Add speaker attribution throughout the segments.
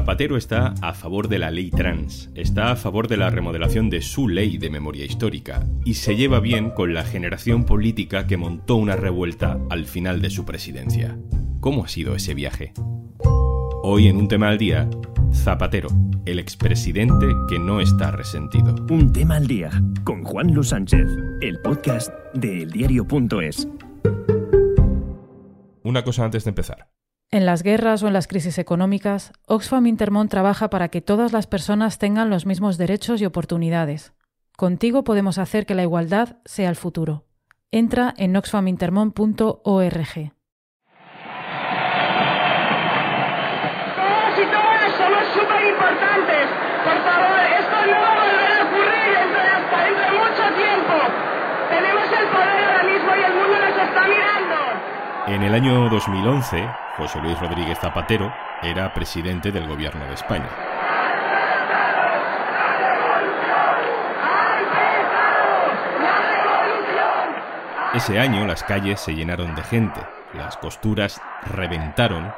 Speaker 1: Zapatero está a favor de la ley trans, está a favor de la remodelación de su ley de memoria histórica y se lleva bien con la generación política que montó una revuelta al final de su presidencia. ¿Cómo ha sido ese viaje? Hoy en un tema al día, Zapatero, el expresidente que no está resentido.
Speaker 2: Un tema al día con Juan Luis Sánchez, el podcast de eldiario.es.
Speaker 1: Una cosa antes de empezar.
Speaker 3: En las guerras o en las crisis económicas, Oxfam Intermón trabaja para que todas las personas tengan los mismos derechos y oportunidades. Contigo podemos hacer que la igualdad sea el futuro. Entra en oxfamintermon.org.
Speaker 4: Todos y todas somos súper importantes. Por favor, esto no va a volver a ocurrir dentro de, hasta dentro de mucho tiempo. Tenemos el poder ahora mismo y el mundo nos está mirando.
Speaker 1: En el año 2011, José Luis Rodríguez Zapatero era presidente del gobierno de España. Ese año las calles se llenaron de gente, las costuras reventaron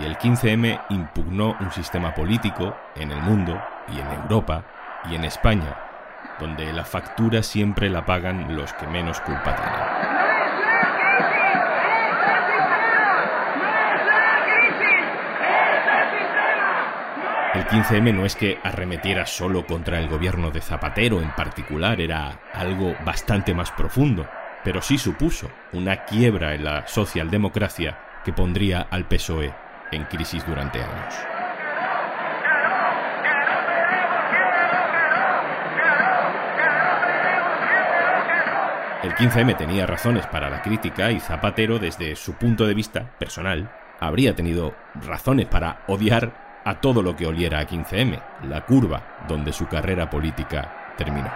Speaker 1: y el 15M impugnó un sistema político en el mundo y en Europa y en España, donde la factura siempre la pagan los que menos culpa tienen. El 15M no es que arremetiera solo contra el gobierno de Zapatero en particular, era algo bastante más profundo, pero sí supuso una quiebra en la socialdemocracia que pondría al PSOE en crisis durante años. El 15M tenía razones para la crítica y Zapatero, desde su punto de vista personal, habría tenido razones para odiar a todo lo que oliera a 15M, la curva donde su carrera política terminó.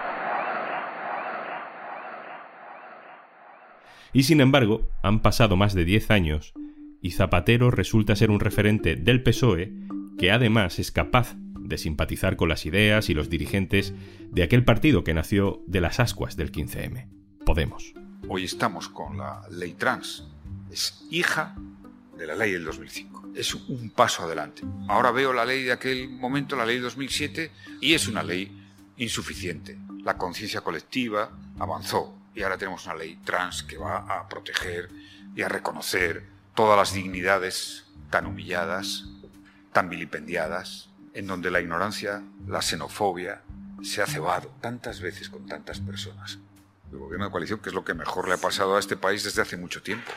Speaker 1: Y sin embargo, han pasado más de 10 años y Zapatero resulta ser un referente del PSOE que además es capaz de simpatizar con las ideas y los dirigentes de aquel partido que nació de las ascuas del 15M, Podemos.
Speaker 5: Hoy estamos con la ley trans. Es hija de la ley del 2005. Es un paso adelante. Ahora veo la ley de aquel momento, la ley del 2007, y es una ley insuficiente. La conciencia colectiva avanzó y ahora tenemos una ley trans que va a proteger y a reconocer todas las dignidades tan humilladas, tan vilipendiadas, en donde la ignorancia, la xenofobia se ha cebado tantas veces con tantas personas. El gobierno de coalición, que es lo que mejor le ha pasado a este país desde hace mucho tiempo.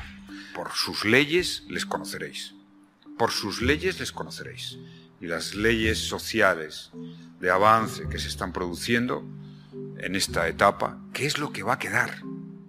Speaker 5: Por sus leyes les conoceréis. Por sus leyes les conoceréis. Y las leyes sociales de avance que se están produciendo en esta etapa, ¿qué es lo que va a quedar?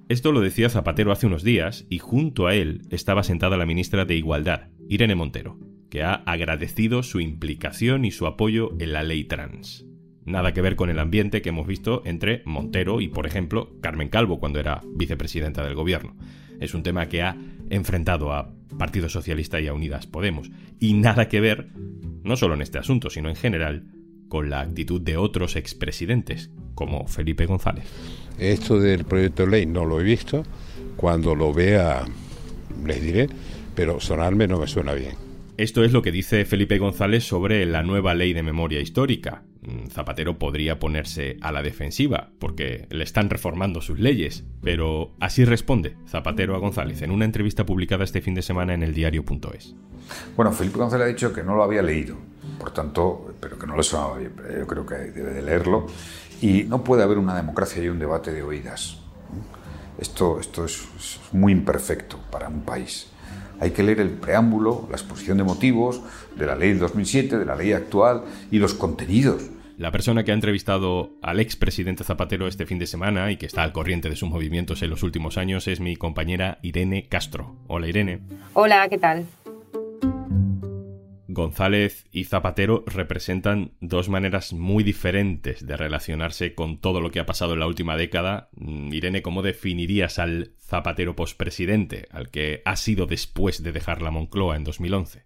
Speaker 1: Esto lo decía Zapatero hace unos días y junto a él estaba sentada la ministra de Igualdad, Irene Montero, que ha agradecido su implicación y su apoyo en la ley trans. Nada que ver con el ambiente que hemos visto entre Montero y, por ejemplo, Carmen Calvo cuando era vicepresidenta del gobierno. Es un tema que ha enfrentado a Partido Socialista y a Unidas Podemos. Y nada que ver, no solo en este asunto, sino en general, con la actitud de otros expresidentes, como Felipe González.
Speaker 6: Esto del proyecto de ley no lo he visto. Cuando lo vea les diré, pero sonarme no me suena bien.
Speaker 1: Esto es lo que dice Felipe González sobre la nueva ley de memoria histórica. Mm, Zapatero podría ponerse a la defensiva, porque le están reformando sus leyes, pero así responde Zapatero a González en una entrevista publicada este fin de semana en el diario.es.
Speaker 5: Bueno, Felipe González ha dicho que no lo había leído, por tanto, pero que no le sonaba bien, yo creo que debe de leerlo. Y no puede haber una democracia y un debate de oídas. Esto, esto es, es muy imperfecto para un país. Hay que leer el preámbulo, la exposición de motivos de la ley del 2007, de la ley actual y los contenidos.
Speaker 1: La persona que ha entrevistado al expresidente Zapatero este fin de semana y que está al corriente de sus movimientos en los últimos años es mi compañera Irene Castro. Hola Irene.
Speaker 7: Hola, ¿qué tal?
Speaker 1: González y Zapatero representan dos maneras muy diferentes de relacionarse con todo lo que ha pasado en la última década. Mm, Irene, ¿cómo definirías al Zapatero pospresidente, al que ha sido después de dejar la Moncloa en 2011?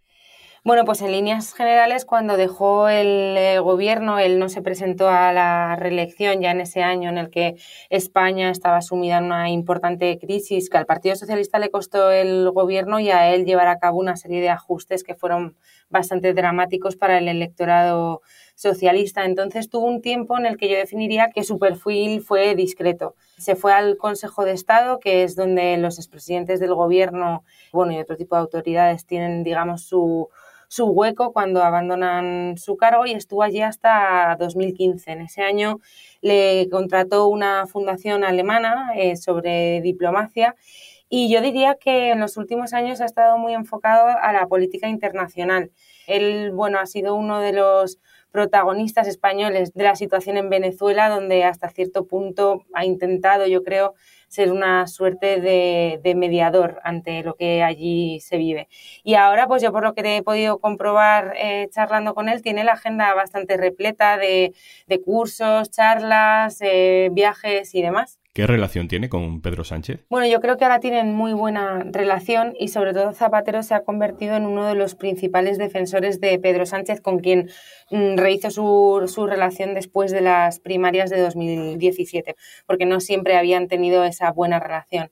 Speaker 7: Bueno, pues en líneas generales, cuando dejó el gobierno, él no se presentó a la reelección ya en ese año en el que España estaba sumida en una importante crisis, que al Partido Socialista le costó el gobierno y a él llevar a cabo una serie de ajustes que fueron bastante dramáticos para el electorado socialista. Entonces tuvo un tiempo en el que yo definiría que su perfil fue discreto. Se fue al Consejo de Estado, que es donde los expresidentes del gobierno, bueno, y otro tipo de autoridades tienen, digamos, su, su hueco cuando abandonan su cargo y estuvo allí hasta 2015. En ese año le contrató una fundación alemana eh, sobre diplomacia y yo diría que en los últimos años ha estado muy enfocado a la política internacional. Él, bueno, ha sido uno de los protagonistas españoles de la situación en Venezuela, donde hasta cierto punto ha intentado, yo creo, ser una suerte de, mediador ante lo que allí se vive. Y ahora, pues yo por lo que he podido comprobar eh, charlando con él, tiene la agenda bastante repleta de, cursos, charlas, eh, viajes y demás.
Speaker 1: ¿Qué relación tiene con Pedro Sánchez?
Speaker 7: Bueno, yo creo que ahora tienen muy buena relación y sobre todo Zapatero se ha convertido en uno de los principales defensores de Pedro Sánchez, con quien mm, rehizo su, su relación después de las primarias de 2017, porque no siempre habían tenido esa buena relación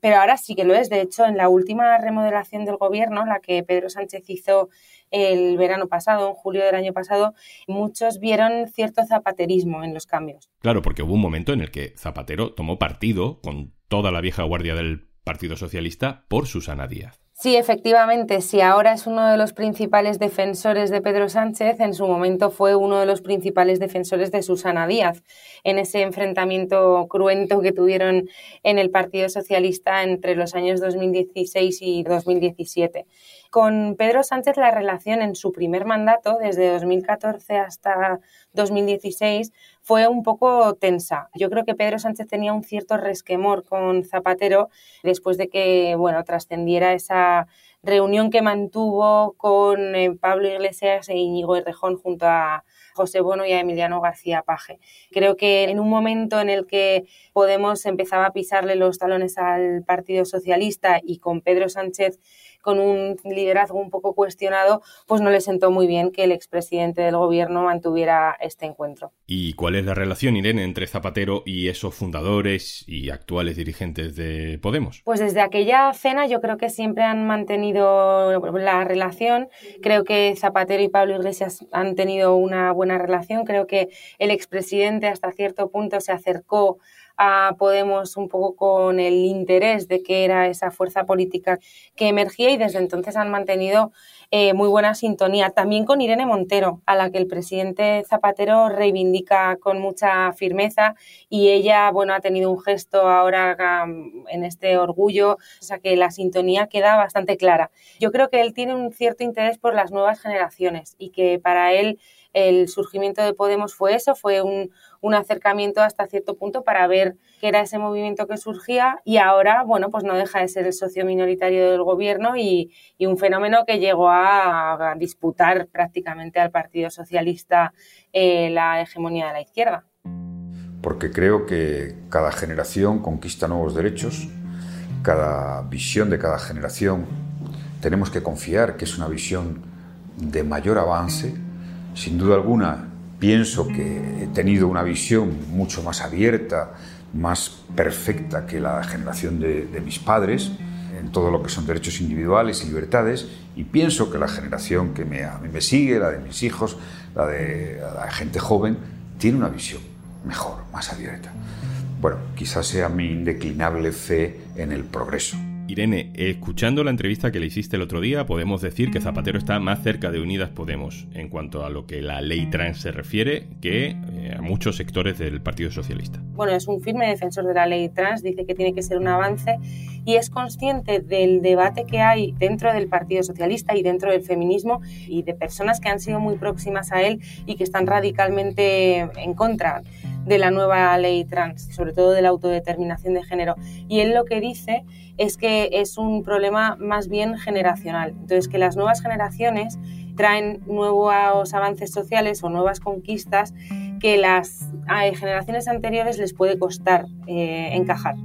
Speaker 7: pero ahora sí que lo es. De hecho, en la última remodelación del gobierno, la que Pedro Sánchez hizo el verano pasado, en julio del año pasado, muchos vieron cierto zapaterismo en los cambios.
Speaker 1: Claro, porque hubo un momento en el que Zapatero tomó partido con toda la vieja guardia del Partido Socialista por Susana Díaz.
Speaker 7: Sí, efectivamente, si ahora es uno de los principales defensores de Pedro Sánchez, en su momento fue uno de los principales defensores de Susana Díaz, en ese enfrentamiento cruento que tuvieron en el Partido Socialista entre los años 2016 y 2017. Con Pedro Sánchez la relación en su primer mandato, desde 2014 hasta 2016, fue un poco tensa. Yo creo que Pedro Sánchez tenía un cierto resquemor con Zapatero después de que, bueno, trascendiera esa reunión que mantuvo con eh, Pablo Iglesias e Íñigo Errejón junto a José Bono y a Emiliano García Paje. Creo que en un momento en el que Podemos empezaba a pisarle los talones al Partido Socialista y con Pedro Sánchez con un liderazgo un poco cuestionado, pues no le sentó muy bien que el expresidente del gobierno mantuviera este encuentro.
Speaker 1: ¿Y cuál es la relación, Irene, entre Zapatero y esos fundadores y actuales dirigentes de Podemos?
Speaker 7: Pues desde aquella cena yo creo que siempre han mantenido la relación. Creo que Zapatero y Pablo Iglesias han tenido una buena relación. Creo que el expresidente hasta cierto punto se acercó a Podemos un poco con el interés de que era esa fuerza política que emergía y desde entonces han mantenido eh, muy buena sintonía. También con Irene Montero, a la que el presidente Zapatero reivindica con mucha firmeza y ella, bueno, ha tenido un gesto ahora en este orgullo, o sea que la sintonía queda bastante clara. Yo creo que él tiene un cierto interés por las nuevas generaciones y que para él el surgimiento de Podemos fue eso, fue un, acercamiento hasta cierto punto para ver qué era ese movimiento que surgía y ahora, bueno, pues no deja de ser el socio minoritario del gobierno y, un fenómeno que llegó a, disputar prácticamente al Partido Socialista eh, la hegemonía de la izquierda.
Speaker 5: Porque creo que cada generación conquista nuevos derechos, cada visión de cada generación tenemos que confiar que es una visión de mayor avance sin duda alguna, pienso que he tenido una visión mucho más abierta, más perfecta que la generación de, mis padres en todo lo que son derechos individuales y libertades y pienso que la generación que me, a mí me sigue, la de mis hijos, la de la gente joven, tiene una visión mejor, más abierta. Bueno, quizás sea mi indeclinable fe en el progreso.
Speaker 1: Irene, escuchando la entrevista que le hiciste el otro día, podemos decir que Zapatero está más cerca de Unidas Podemos en cuanto a lo que la ley trans se refiere que eh, a muchos sectores del Partido Socialista.
Speaker 7: Bueno, es un firme defensor de la ley trans, dice que tiene que ser un avance y es consciente del debate que hay dentro del Partido Socialista y dentro del feminismo y de personas que han sido muy próximas a él y que están radicalmente en contra de la nueva ley trans, sobre todo de la autodeterminación de género. Y él lo que dice es que es un problema más bien generacional. Entonces, que las nuevas generaciones traen nuevos avances sociales o nuevas conquistas que las generaciones anteriores les puede costar eh, encajar.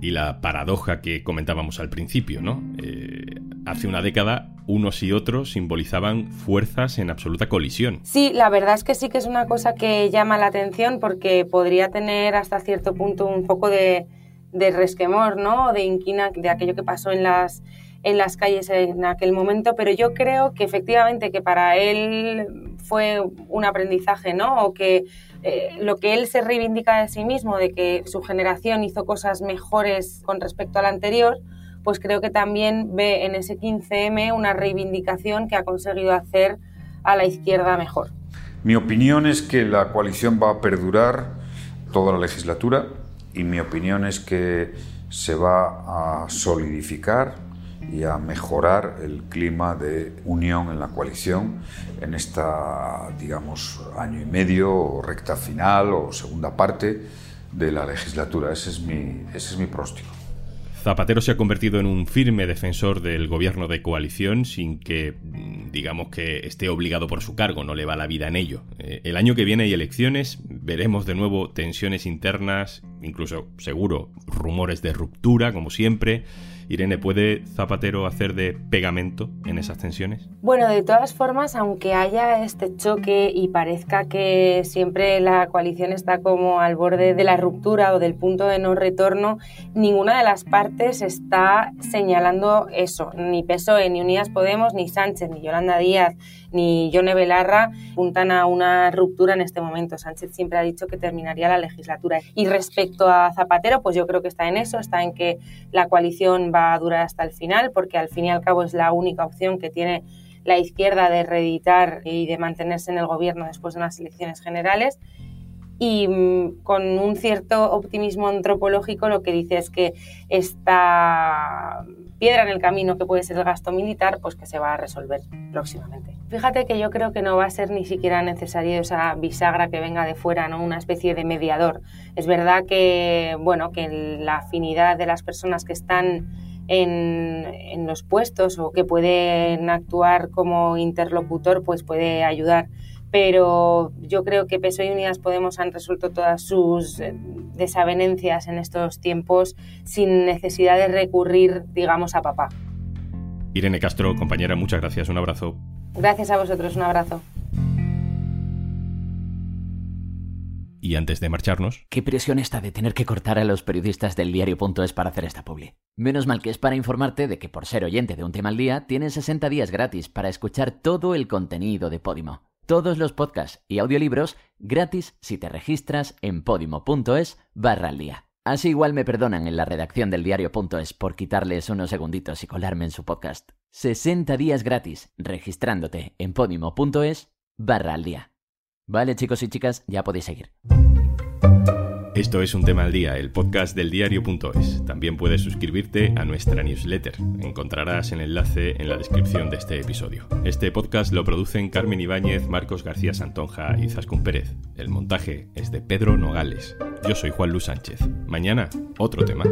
Speaker 1: Y la paradoja que comentábamos al principio, ¿no? Eh, hace una década unos y otros simbolizaban fuerzas en absoluta colisión.
Speaker 7: Sí, la verdad es que sí que es una cosa que llama la atención porque podría tener hasta cierto punto un poco de, de resquemor, ¿no? De inquina de aquello que pasó en las, en las calles en aquel momento, pero yo creo que efectivamente que para él fue un aprendizaje, ¿no? O que eh, lo que él se reivindica de sí mismo, de que su generación hizo cosas mejores con respecto a la anterior, pues creo que también ve en ese 15M una reivindicación que ha conseguido hacer a la izquierda mejor.
Speaker 5: Mi opinión es que la coalición va a perdurar toda la legislatura y mi opinión es que se va a solidificar y a mejorar el clima de unión en la coalición en esta, digamos, año y medio o recta final o segunda parte de la legislatura. Ese es mi, ese es mi próstico.
Speaker 1: Zapatero se ha convertido en un firme defensor del gobierno de coalición sin que, mm, digamos que esté obligado por su cargo, no le va la vida en ello. Eh, el año que viene hay elecciones, veremos de nuevo tensiones internas, incluso seguro rumores de ruptura, como siempre. Irene, ¿puede Zapatero hacer de pegamento en esas tensiones?
Speaker 7: Bueno, de todas formas, aunque haya este choque y parezca que siempre la coalición está como al borde de la ruptura o del punto de no retorno, ninguna de las partes está señalando eso. Ni PSOE, ni Unidas Podemos, ni Sánchez, ni Yolanda Díaz, ni Yone Belarra apuntan a una ruptura en este momento. Sánchez siempre ha dicho que terminaría la legislatura. Y respecto a Zapatero, pues yo creo que está en eso, está en que la coalición va a durar hasta el final, porque al fin y al cabo es la única opción que tiene la izquierda de reeditar y de mantenerse en el gobierno después de unas elecciones generales. Y mm, con un cierto optimismo antropológico lo que dice es que esta piedra en el camino que puede ser el gasto militar, pues que se va a resolver próximamente. Fíjate que yo creo que no va a ser ni siquiera necesario esa bisagra que venga de fuera, ¿no? Una especie de mediador. Es verdad que, bueno, que la afinidad de las personas que están en, en, los puestos o que pueden actuar como interlocutor, pues puede ayudar. Pero yo creo que PSOE y Unidas Podemos han resuelto todas sus eh, desavenencias en estos tiempos sin necesidad de recurrir, digamos, a papá.
Speaker 1: Irene Castro, compañera, muchas gracias. Un abrazo.
Speaker 7: Gracias a vosotros, un abrazo.
Speaker 1: Y antes de marcharnos...
Speaker 8: Qué presión está de tener que cortar a los periodistas del diario.es para hacer esta publi. Menos mal que es para informarte de que por ser oyente de un tema al día, tienes 60 días gratis para escuchar todo el contenido de Podimo. Todos los podcasts y audiolibros gratis si te registras en podimo.es barra al día. Así igual me perdonan en la redacción del diario.es por quitarles unos segunditos y colarme en su podcast. 60 días gratis registrándote en podimo.es barra al día. Vale chicos y chicas, ya podéis seguir.
Speaker 1: Esto es un tema al día, el podcast del diario.es. También puedes suscribirte a nuestra newsletter. Encontrarás el enlace en la descripción de este episodio. Este podcast lo producen Carmen Ibáñez, Marcos García Santonja y Zascún Pérez. El montaje es de Pedro Nogales. Yo soy Juan Luis Sánchez. Mañana, otro tema.